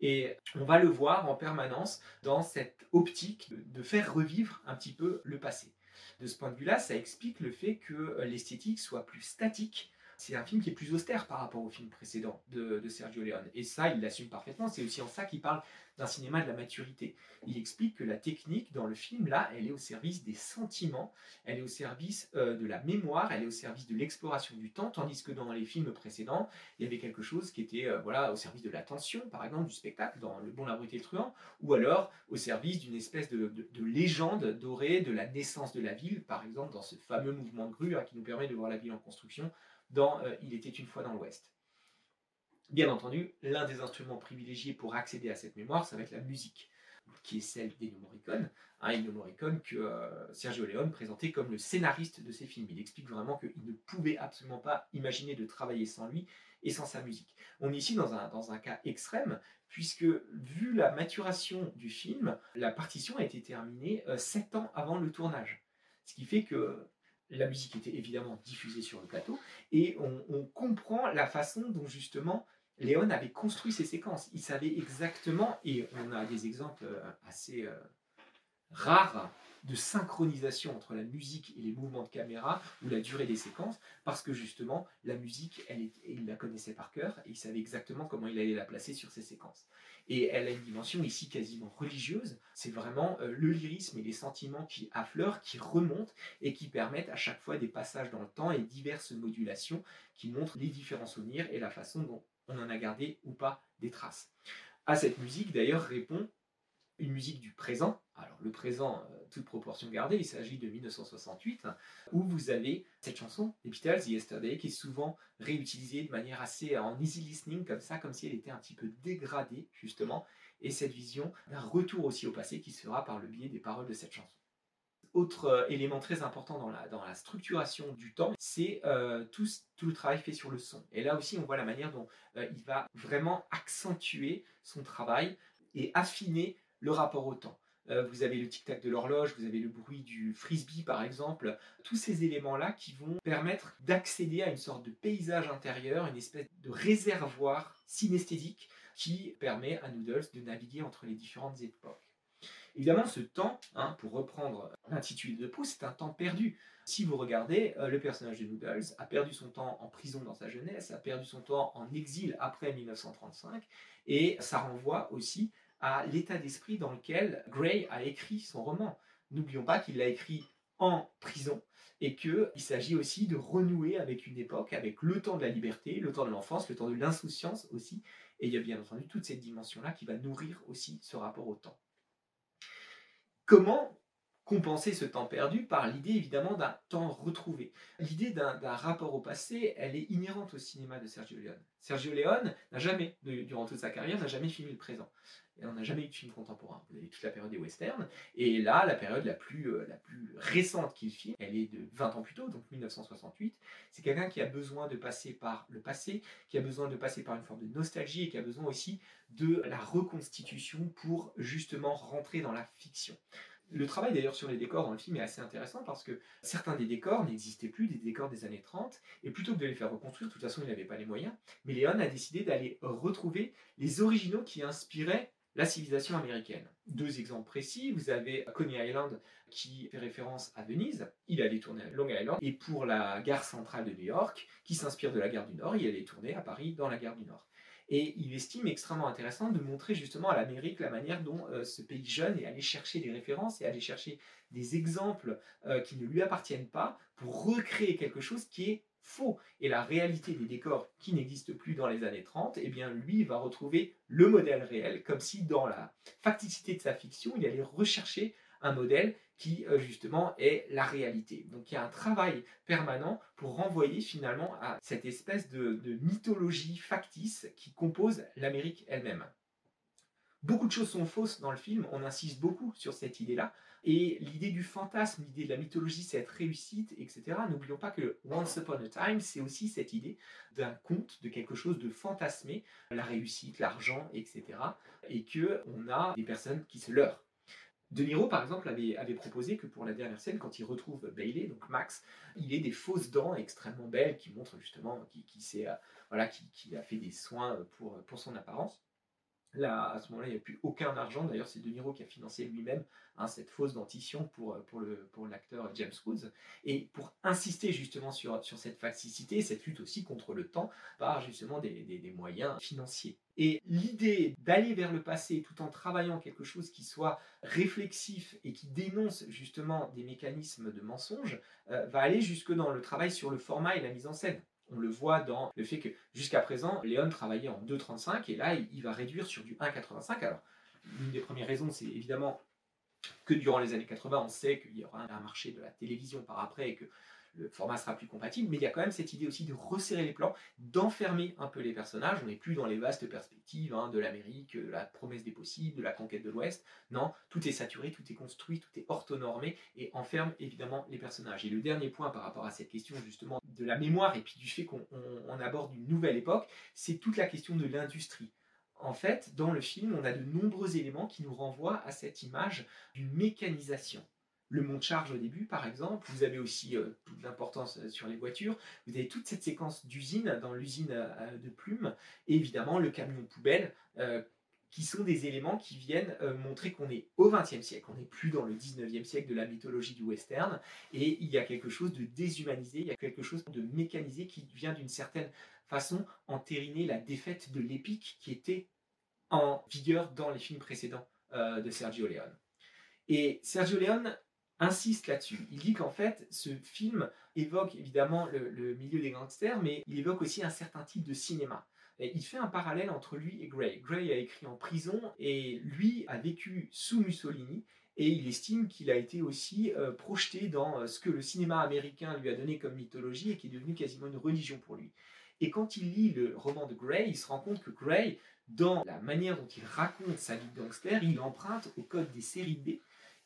Et on va le voir en permanence dans cette optique de faire revivre un petit peu le passé. De ce point de vue-là, ça explique le fait que l'esthétique soit plus statique c'est un film qui est plus austère par rapport au film précédent de, Sergio Leone. Et ça, il l'assume parfaitement. C'est aussi en ça qu'il parle d'un cinéma de la maturité. Il explique que la technique dans le film, là, elle est au service des sentiments, elle est au service euh, de la mémoire, elle est au service de l'exploration du temps, tandis que dans les films précédents, il y avait quelque chose qui était euh, voilà, au service de l'attention, par exemple, du spectacle, dans Le Bon, la Brute et le Truand, ou alors au service d'une espèce de, légende dorée de la naissance de la ville, par exemple, dans ce fameux mouvement de grue hein, qui nous permet de voir la ville en construction dans euh, Il était une fois dans l'Ouest. Bien entendu, l'un des instruments privilégiés pour accéder à cette mémoire, ça va être la musique, qui est celle d'Ennio Morricone. Hein, Ennio Morricone que euh, Sergio Leone présentait comme le scénariste de ses films. Il explique vraiment qu'il ne pouvait absolument pas imaginer de travailler sans lui et sans sa musique. On est ici dans un, dans un cas extrême, puisque vu la maturation du film, la partition a été terminée euh, sept ans avant le tournage. Ce qui fait que la musique était évidemment diffusée sur le plateau, et on, comprend la façon dont justement Léon avait construit ses séquences. Il savait exactement, et on a des exemples euh, assez euh, rares de synchronisation entre la musique et les mouvements de caméra ou la durée des séquences, parce que justement, la musique, il la connaissait par cœur et il savait exactement comment il allait la placer sur ses séquences. Et elle a une dimension ici quasiment religieuse. C'est vraiment euh, le lyrisme et les sentiments qui affleurent, qui remontent et qui permettent à chaque fois des passages dans le temps et diverses modulations qui montrent les différents souvenirs et la façon dont on en a gardé ou pas des traces. À cette musique, d'ailleurs, répond une musique du présent. Alors le présent, euh, toute proportion gardée, il s'agit de 1968, où vous avez cette chanson des Beatles, Yesterday, qui est souvent réutilisée de manière assez en easy listening, comme ça, comme si elle était un petit peu dégradée, justement, et cette vision d'un retour aussi au passé qui se fera par le biais des paroles de cette chanson. Autre euh, élément très important dans la, dans la structuration du temps, c'est euh, tout, tout, le travail fait sur le son. Et là aussi, on voit la manière dont il va vraiment accentuer son travail et affiner le rapport au temps. Euh, vous avez le tic-tac de l'horloge, vous avez le bruit du frisbee par exemple, tous ces éléments-là qui vont permettre d'accéder à une sorte de paysage intérieur, une espèce de réservoir synesthésique qui permet à Noodles de naviguer entre les différentes époques. Évidemment, ce temps, hein, pour reprendre l'intitulé de Proust, c'est un temps perdu. Si vous regardez, euh, le personnage de Noodles a perdu son temps en prison dans sa jeunesse, a perdu son temps en exil après 1935, et ça renvoie aussi à l'état d'esprit dans lequel Gray a écrit son roman. N'oublions pas qu'il l'a écrit en prison et qu'il s'agit aussi de renouer avec une époque, avec le temps de la liberté, le temps de l'enfance, le temps de l'insouciance aussi. Et il y a bien entendu toute cette dimension-là qui va nourrir aussi ce rapport au temps. Comment compenser ce temps perdu par l'idée évidemment d'un temps retrouvé? L'idée d'un rapport au passé, elle est inhérente au cinéma de Sergio Leone. Sergio Leone n'a jamais, durant toute sa carrière, n'a jamais filmé le présent. Et on n'a jamais eu de film contemporain. Vous avez toute la période des westerns. Et là, la période la plus, euh, la plus récente qu'il filme, elle est de 20 ans plus tôt, donc 1968. C'est quelqu'un qui a besoin de passer par le passé, qui a besoin de passer par une forme de nostalgie et qui a besoin aussi de la reconstitution pour justement rentrer dans la fiction. Le travail d'ailleurs sur les décors dans le film est assez intéressant parce que certains des décors n'existaient plus, des décors des années 30, et plutôt que de les faire reconstruire, de toute façon il n'avait pas les moyens, mais Léon a décidé d'aller retrouver les originaux qui inspiraient la civilisation américaine. Deux exemples précis, vous avez Coney Island qui fait référence à Venise, il allait tourner à Long Island, et pour la gare centrale de New York, qui s'inspire de la gare du Nord, il allait tourner à Paris dans la gare du Nord. Et il estime extrêmement intéressant de montrer justement à l'Amérique la manière dont euh, ce pays jeune est allé chercher des références et aller chercher des exemples euh, qui ne lui appartiennent pas pour recréer quelque chose qui est faux. Et la réalité des décors qui n'existent plus dans les années 30, eh bien lui va retrouver le modèle réel, comme si dans la facticité de sa fiction, il allait rechercher un modèle qui euh, justement est la réalité. Donc il y a un travail permanent pour renvoyer finalement à cette espèce de, mythologie factice qui compose l'Amérique elle-même. Beaucoup de choses sont fausses dans le film, on insiste beaucoup sur cette idée-là, et l'idée du fantasme, l'idée de la mythologie, c'est être réussite, etc. N'oublions pas que Once Upon a Time, c'est aussi cette idée d'un conte, de quelque chose de fantasmé, la réussite, l'argent, etc. Et que on a des personnes qui se leurrent. De Niro, par exemple, avait, proposé que pour la dernière scène, quand il retrouve Bailey, donc Max, il ait des fausses dents extrêmement belles qui montrent justement qu'il euh, voilà, a fait des soins pour son apparence. Là, à ce moment-là, il n'y a plus aucun argent. D'ailleurs, c'est De Niro qui a financé lui-même hein, cette fausse dentition pour, pour, le, pour l'acteur James Woods. Et pour insister justement sur, sur cette facticité, cette lutte aussi contre le temps par justement des, des, moyens financiers. Et l'idée d'aller vers le passé tout en travaillant quelque chose qui soit réflexif et qui dénonce justement des mécanismes de mensonge euh, va aller jusque dans le travail sur le format et la mise en scène. On le voit dans le fait que jusqu'à présent, Léon travaillait en 2,35 et là, il va réduire sur du 1,85. Alors, l'une des premières raisons, c'est évidemment que durant les années 80, on sait qu'il y aura un marché de la télévision par après et que le format sera plus compatible, mais il y a quand même cette idée aussi de resserrer les plans, d'enfermer un peu les personnages. On n'est plus dans les vastes perspectives hein, de l'Amérique, de la promesse des possibles, de la conquête de l'Ouest. Non, tout est saturé, tout est construit, tout est orthonormé et enferme évidemment les personnages. Et le dernier point par rapport à cette question justement de la mémoire et puis du fait qu'on aborde une nouvelle époque, c'est toute la question de l'industrie. En fait, dans le film, on a de nombreux éléments qui nous renvoient à cette image d'une mécanisation le monte charge au début, par exemple. Vous avez aussi euh, toute l'importance euh, sur les voitures. Vous avez toute cette séquence d'usine dans l'usine euh, de plumes. Et évidemment, le camion poubelle, qui sont des éléments qui viennent montrer qu'on est au XXe siècle. On n'est plus dans le XIXe siècle de la mythologie du western. Et il y a quelque chose de déshumanisé, il y a quelque chose de mécanisé qui vient d'une certaine façon entériner la défaite de l'épique qui était en vigueur dans les films précédents de Sergio Leone. Et Sergio Leone insiste là-dessus. Il dit qu'en fait, ce film évoque évidemment le, milieu des gangsters, mais il évoque aussi un certain type de cinéma. Il fait un parallèle entre lui et Gray. Gray a écrit en prison et lui a vécu sous Mussolini et il estime qu'il a été aussi euh, projeté dans euh, ce que le cinéma américain lui a donné comme mythologie et qui est devenu quasiment une religion pour lui. Et quand il lit le roman de Gray, il se rend compte que Gray, dans la manière dont il raconte sa vie de gangster, il emprunte au code des séries B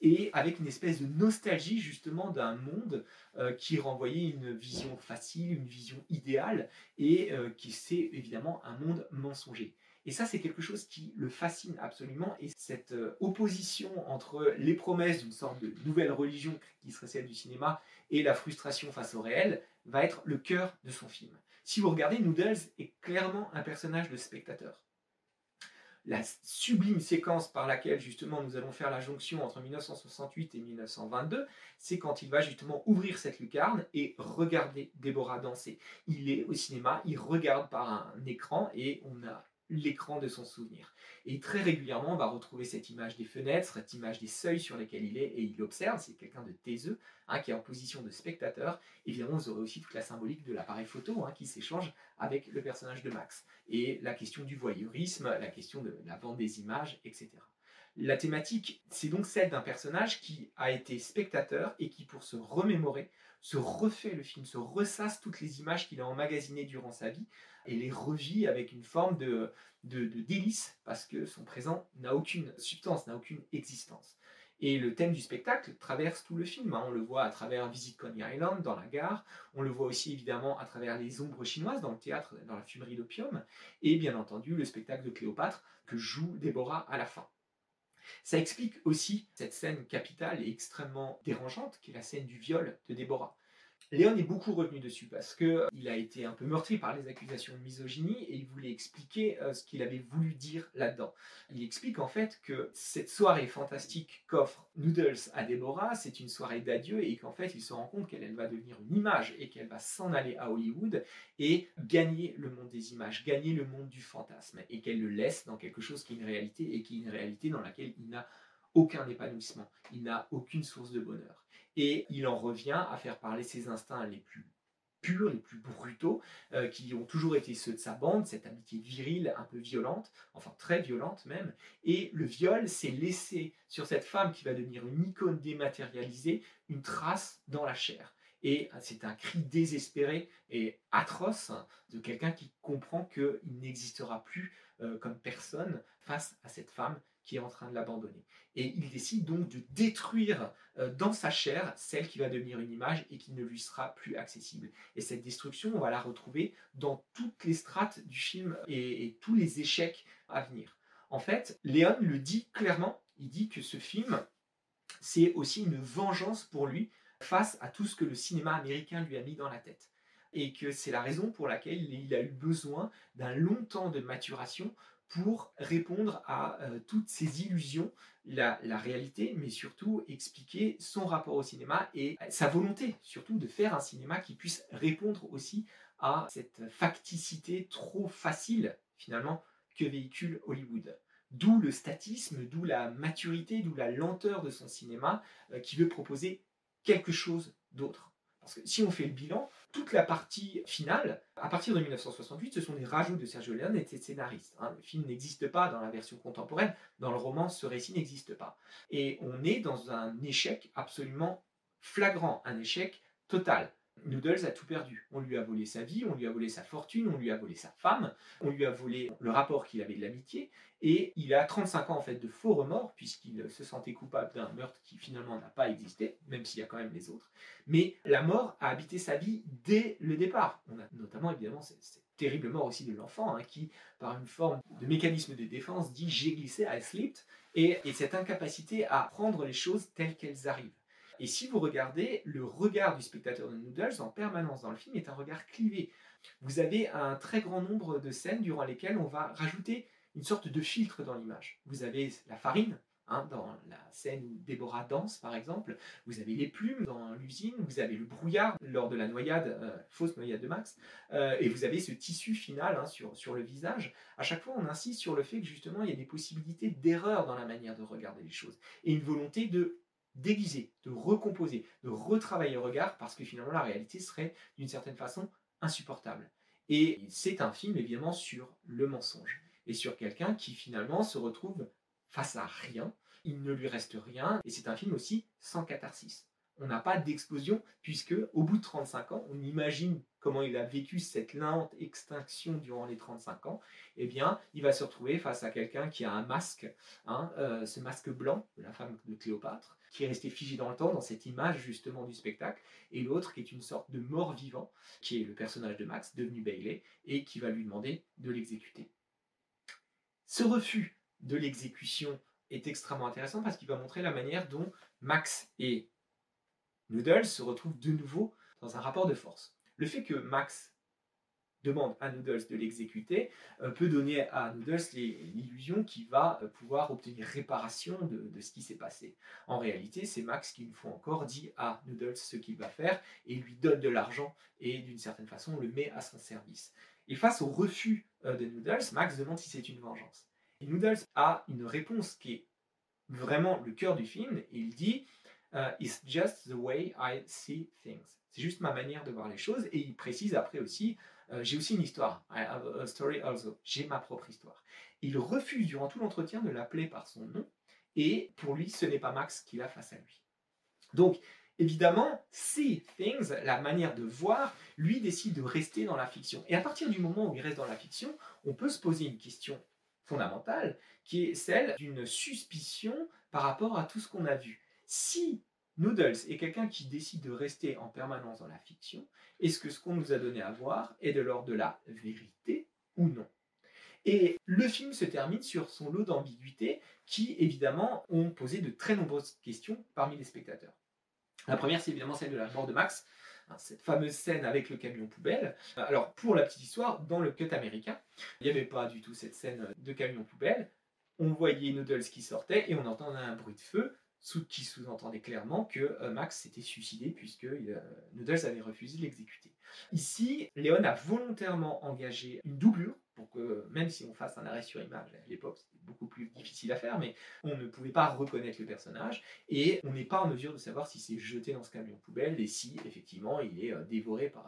et avec une espèce de nostalgie justement d'un monde euh, qui renvoyait une vision facile, une vision idéale, et euh, qui c'est évidemment un monde mensonger. Et ça, c'est quelque chose qui le fascine absolument. Et cette euh, opposition entre les promesses d'une sorte de nouvelle religion qui serait celle du cinéma et la frustration face au réel va être le cœur de son film. Si vous regardez, Noodles est clairement un personnage de spectateur la sublime séquence par laquelle justement nous allons faire la jonction entre 1968 et 1922, c'est quand il va justement ouvrir cette lucarne et regarder Déborah danser. Il est au cinéma, il regarde par un écran et on a l'écran de son souvenir. Et très régulièrement, on va retrouver cette image des fenêtres, cette image des seuils sur lesquels il est, et il observe, c'est quelqu'un de taiseux, hein, qui est en position de spectateur. Évidemment, vous aurez aussi toute la symbolique de l'appareil photo hein, qui s'échange avec le personnage de Max. Et la question du voyeurisme, la question de la vente des images, etc. La thématique, c'est donc celle d'un personnage qui a été spectateur et qui, pour se remémorer, se refait le film, se ressasse toutes les images qu'il a emmagasinées durant sa vie et les revit avec une forme de, délice parce que son présent n'a aucune substance, n'a aucune existence. Et le thème du spectacle traverse tout le film. Hein. On le voit à travers Visit Coney Island dans la gare. On le voit aussi évidemment à travers les ombres chinoises dans le théâtre, dans la fumerie d'opium. Et bien entendu le spectacle de Cléopâtre que joue Déborah à la fin. Ça explique aussi cette scène capitale et extrêmement dérangeante qui est la scène du viol de Déborah. Léon est beaucoup revenu dessus parce qu'il a été un peu meurtri par les accusations de misogynie et il voulait expliquer euh, ce qu'il avait voulu dire là-dedans. Il explique en fait que cette soirée fantastique qu'offre Noodles à Deborah, c'est une soirée d'adieu et qu'en fait il se rend compte qu'elle va devenir une image et qu'elle va s'en aller à Hollywood et gagner le monde des images, gagner le monde du fantasme et qu'elle le laisse dans quelque chose qui est une réalité et qui est une réalité dans laquelle il n'a aucun épanouissement, il n'a aucune source de bonheur. Et il en revient à faire parler ses instincts les plus purs, les plus brutaux, euh, qui ont toujours été ceux de sa bande, cette amitié virile, un peu violente, enfin très violente même. Et le viol, c'est laisser sur cette femme qui va devenir une icône dématérialisée une trace dans la chair. Et c'est un cri désespéré et atroce de quelqu'un qui comprend qu'il n'existera plus euh, comme personne face à cette femme qui est en train de l'abandonner. Et il décide donc de détruire euh, dans sa chair celle qui va devenir une image et qui ne lui sera plus accessible. Et cette destruction, on va la retrouver dans toutes les strates du film et, tous les échecs à venir. En fait, Léon le dit clairement, il dit que ce film, c'est aussi une vengeance pour lui face à tout ce que le cinéma américain lui a mis dans la tête. Et que c'est la raison pour laquelle il a eu besoin d'un long temps de maturation pour répondre à euh, toutes ces illusions, la, réalité, mais surtout expliquer son rapport au cinéma et sa volonté surtout de faire un cinéma qui puisse répondre aussi à cette facticité trop facile finalement que véhicule Hollywood. D'où le statisme, d'où la maturité, d'où la lenteur de son cinéma euh, qui veut proposer quelque chose d'autre. Parce que si on fait le bilan, toute la partie finale, à partir de 1968, ce sont des rajouts de Sergio Leone et de ses scénaristes. Hein. Le film n'existe pas dans la version contemporaine, dans le roman, ce récit n'existe pas. Et on est dans un échec absolument flagrant, un échec total. Noodles a tout perdu. On lui a volé sa vie, on lui a volé sa fortune, on lui a volé sa femme, on lui a volé le rapport qu'il avait de l'amitié, et il a 35 ans en fait de faux remords, puisqu'il se sentait coupable d'un meurtre qui finalement n'a pas existé, même s'il y a quand même les autres. Mais la mort a habité sa vie dès le départ. On a notamment évidemment cette, terrible mort aussi de l'enfant, hein, qui, par une forme de mécanisme de défense, dit j'ai glissé, I slipped, et cette incapacité à prendre les choses telles qu'elles arrivent. Et si vous regardez, le regard du spectateur de Noodles en permanence dans le film est un regard clivé. Vous avez un très grand nombre de scènes durant lesquelles on va rajouter une sorte de filtre dans l'image. Vous avez la farine, Hein, dans la scène où Déborah danse, par exemple, vous avez les plumes dans l'usine, vous avez le brouillard lors de la noyade, euh, fausse noyade de Max, euh, et vous avez ce tissu final hein, sur, sur le visage. À chaque fois, on insiste sur le fait que justement, il y a des possibilités d'erreur dans la manière de regarder les choses, et une volonté de déguiser, de recomposer, de retravailler le regard, parce que finalement la réalité serait d'une certaine façon insupportable. Et c'est un film évidemment sur le mensonge, et sur quelqu'un qui finalement se retrouve face à rien, il ne lui reste rien, et c'est un film aussi sans catharsis. On n'a pas d'explosion, puisque au bout de 35 ans, on imagine comment il a vécu cette lente extinction durant les 35 ans, eh bien, il va se retrouver face à quelqu'un qui a un masque, hein, euh, ce masque blanc de la femme de Cléopâtre, qui est resté figé dans le temps, dans cette image justement du spectacle, et l'autre qui est une sorte de mort vivant, qui est le personnage de Max, devenu Bailey, et qui va lui demander de l'exécuter. Ce refus de l'exécution est extrêmement intéressant parce qu'il va montrer la manière dont Max et Noodles se retrouvent de nouveau dans un rapport de force. Le fait que Max demande à Noodles de l'exécuter euh, peut donner à Noodles l'illusion qu'il va euh, pouvoir obtenir réparation de, ce qui s'est passé. En réalité, c'est Max qui, une fois encore, dit à Noodles ce qu'il va faire et lui donne de l'argent et d'une certaine façon le met à son service. Et face au refus euh, de Noodles, Max demande si c'est une vengeance. Noodles a une réponse qui est vraiment le cœur du film il dit It's just the way I see things. C'est juste ma manière de voir les choses et il précise après aussi euh, j'ai aussi une histoire. A story also. J'ai ma propre histoire. Il refuse durant tout l'entretien de l'appeler par son nom, et pour lui, ce n'est pas Max qu'il a face à lui. Donc, évidemment, see things, la manière de voir, lui décide de rester dans la fiction. Et à partir du moment où il reste dans la fiction, on peut se poser une question fondamentale, qui est celle d'une suspicion par rapport à tout ce qu'on a vu. Si Noodles est quelqu'un qui décide de rester en permanence dans la fiction. Est-ce que ce qu'on nous a donné à voir est de l'ordre de la vérité ou non? Et le film se termine sur son lot d'ambiguïtés qui, évidemment, ont posé de très nombreuses questions parmi les spectateurs. La première, c'est évidemment celle de la mort de Max. hein, cette fameuse scène avec le camion poubelle. Alors pour la petite histoire, dans le cut américain, il n'y avait pas du tout cette scène de camion poubelle. On voyait Noodles qui sortait et on entendait un bruit de feu qui sous-entendait clairement que euh, Max s'était suicidé puisque euh, Noodles avait refusé de l'exécuter. Ici, Léon a volontairement engagé une doublure pour que, même si on fasse un arrêt sur image, à l'époque c'était beaucoup plus difficile à faire, mais on ne pouvait pas reconnaître le personnage et on n'est pas en mesure de savoir si c'est jeté dans ce camion poubelle et si effectivement il est euh, dévoré par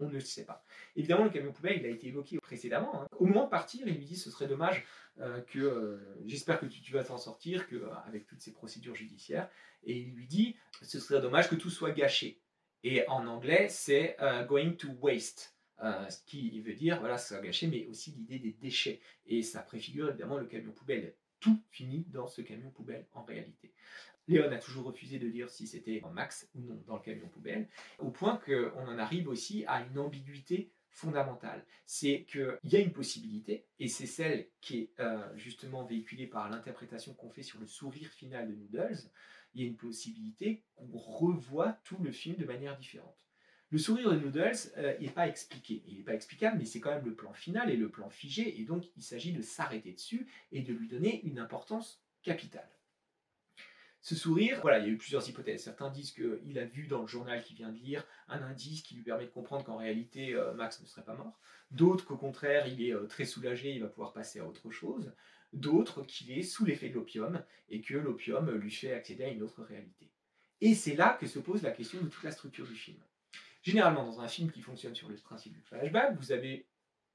on ne le sait pas. Évidemment, le camion poubelle, il a été évoqué précédemment. Hein. Au moment de partir, il lui dit ce serait dommage euh, que euh, j'espère que tu, vas t'en sortir, euh, avec toutes ces procédures judiciaires. Et il lui dit ce serait dommage que tout soit gâché. Et en anglais, c'est going to waste. ce qui veut dire, voilà, ça soit gâché, mais aussi l'idée des déchets. Et ça préfigure évidemment le camion poubelle. Tout finit dans ce camion poubelle en réalité. Léon a toujours refusé de dire si c'était Max ou non dans le camion poubelle, au point qu'on en arrive aussi à une ambiguïté fondamentale. C'est qu'il y a une possibilité, et c'est celle qui est euh, justement véhiculée par l'interprétation qu'on fait sur le sourire final de Noodles, il y a une possibilité qu'on revoit tout le film de manière différente. Le sourire de Noodles n'est euh, pas expliqué. Il n'est pas explicable, mais c'est quand même le plan final et le plan figé, et donc il s'agit de s'arrêter dessus et de lui donner une importance capitale. Ce sourire, voilà, il y a eu plusieurs hypothèses. Certains disent qu'il a vu dans le journal qu'il vient de lire un indice qui lui permet de comprendre qu'en réalité euh, Max ne serait pas mort. D'autres qu'au contraire, il est euh, très soulagé, il va pouvoir passer à autre chose. D'autres qu'il est sous l'effet de l'opium et que l'opium lui fait accéder à une autre réalité. Et c'est là que se pose la question de toute la structure du film. Généralement, dans un film qui fonctionne sur le principe du flashback, vous avez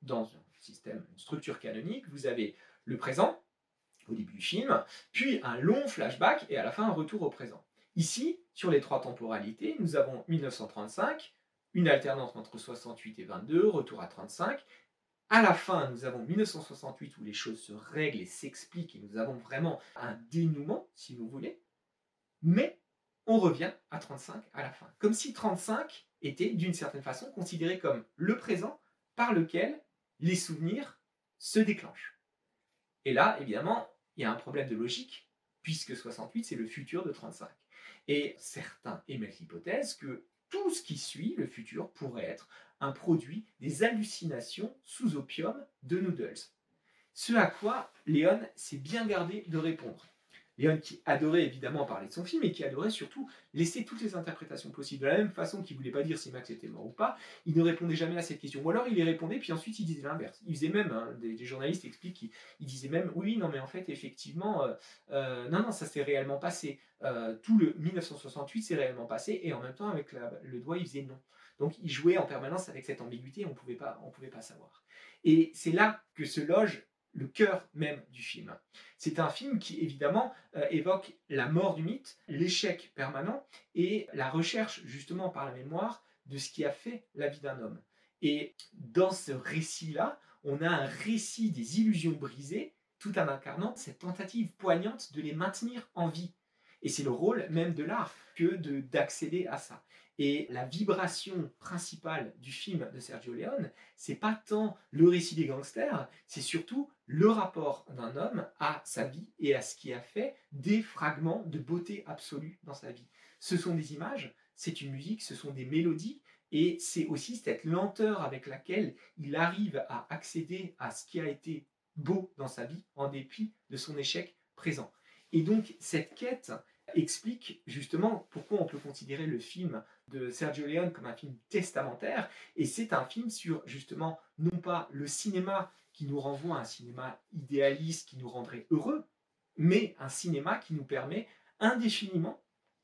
dans un système, une structure canonique, vous avez le présent, au début du film, puis un long flashback et à la fin un retour au présent. Ici, sur les trois temporalités, nous avons 1935, une alternance entre 68 et 22, retour à 35. À la fin, nous avons 1968 où les choses se règlent et s'expliquent et nous avons vraiment un dénouement, si vous voulez. Mais on revient à 35 à la fin. Comme si 35 était d'une certaine façon considéré comme le présent par lequel les souvenirs se déclenchent. Et là, évidemment, il y a un problème de logique, puisque 68, c'est le futur de 35. Et certains émettent l'hypothèse que tout ce qui suit, le futur, pourrait être un produit des hallucinations sous opium de Noodles. Ce à quoi Léon s'est bien gardé de répondre. Léon qui adorait évidemment parler de son film et qui adorait surtout laisser toutes les interprétations possibles. De la même façon qu'il voulait pas dire si Max était mort ou pas, il ne répondait jamais à cette question. Ou alors il y répondait, puis ensuite il disait l'inverse. Il faisait même, hein, des, journalistes expliquent, il, disait même, oui, non, mais en fait, effectivement, euh, euh, non, non, ça s'est réellement passé. Euh, tout le 1968 s'est réellement passé, et en même temps, avec le doigt, il faisait non. Donc il jouait en permanence avec cette ambiguïté, on ne pouvait pas savoir. Et c'est là que se loge le cœur même du film. C'est un film qui évidemment euh, évoque la mort du mythe, l'échec permanent et la recherche justement par la mémoire de ce qui a fait la vie d'un homme. Et dans ce récit-là, on a un récit des illusions brisées, tout en incarnant cette tentative poignante de les maintenir en vie. Et c'est le rôle même de l'art que d'accéder à ça. Et la vibration principale du film de Sergio Leone, c'est pas tant le récit des gangsters, c'est surtout le rapport d'un homme à sa vie et à ce qui a fait des fragments de beauté absolue dans sa vie. Ce sont des images, c'est une musique, ce sont des mélodies, et c'est aussi cette lenteur avec laquelle il arrive à accéder à ce qui a été beau dans sa vie en dépit de son échec présent. Et donc cette quête, explique justement pourquoi on peut considérer le film de Sergio Leone comme un film testamentaire. Et c'est un film sur justement non pas le cinéma qui nous renvoie à un cinéma idéaliste qui nous rendrait heureux, mais un cinéma qui nous permet indéfiniment,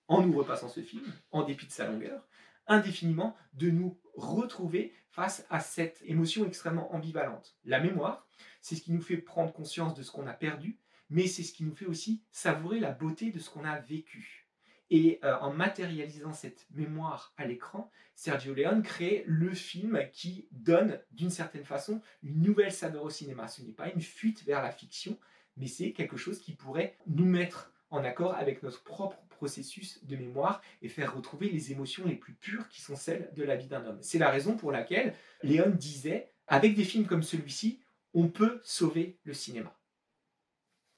en nous repassant ce film, en dépit de sa longueur, indéfiniment de nous retrouver face à cette émotion extrêmement ambivalente. La mémoire, c'est ce qui nous fait prendre conscience de ce qu'on a perdu, mais c'est ce qui nous fait aussi savourer la beauté de ce qu'on a vécu. Et euh, en matérialisant cette mémoire à l'écran, Sergio Leone crée le film qui donne d'une certaine façon une nouvelle saveur au cinéma. Ce n'est pas une fuite vers la fiction, mais c'est quelque chose qui pourrait nous mettre en accord avec notre propre processus de mémoire et faire retrouver les émotions les plus pures qui sont celles de la vie d'un homme. C'est la raison pour laquelle Léon disait, avec des films comme celui-ci, on peut sauver le cinéma.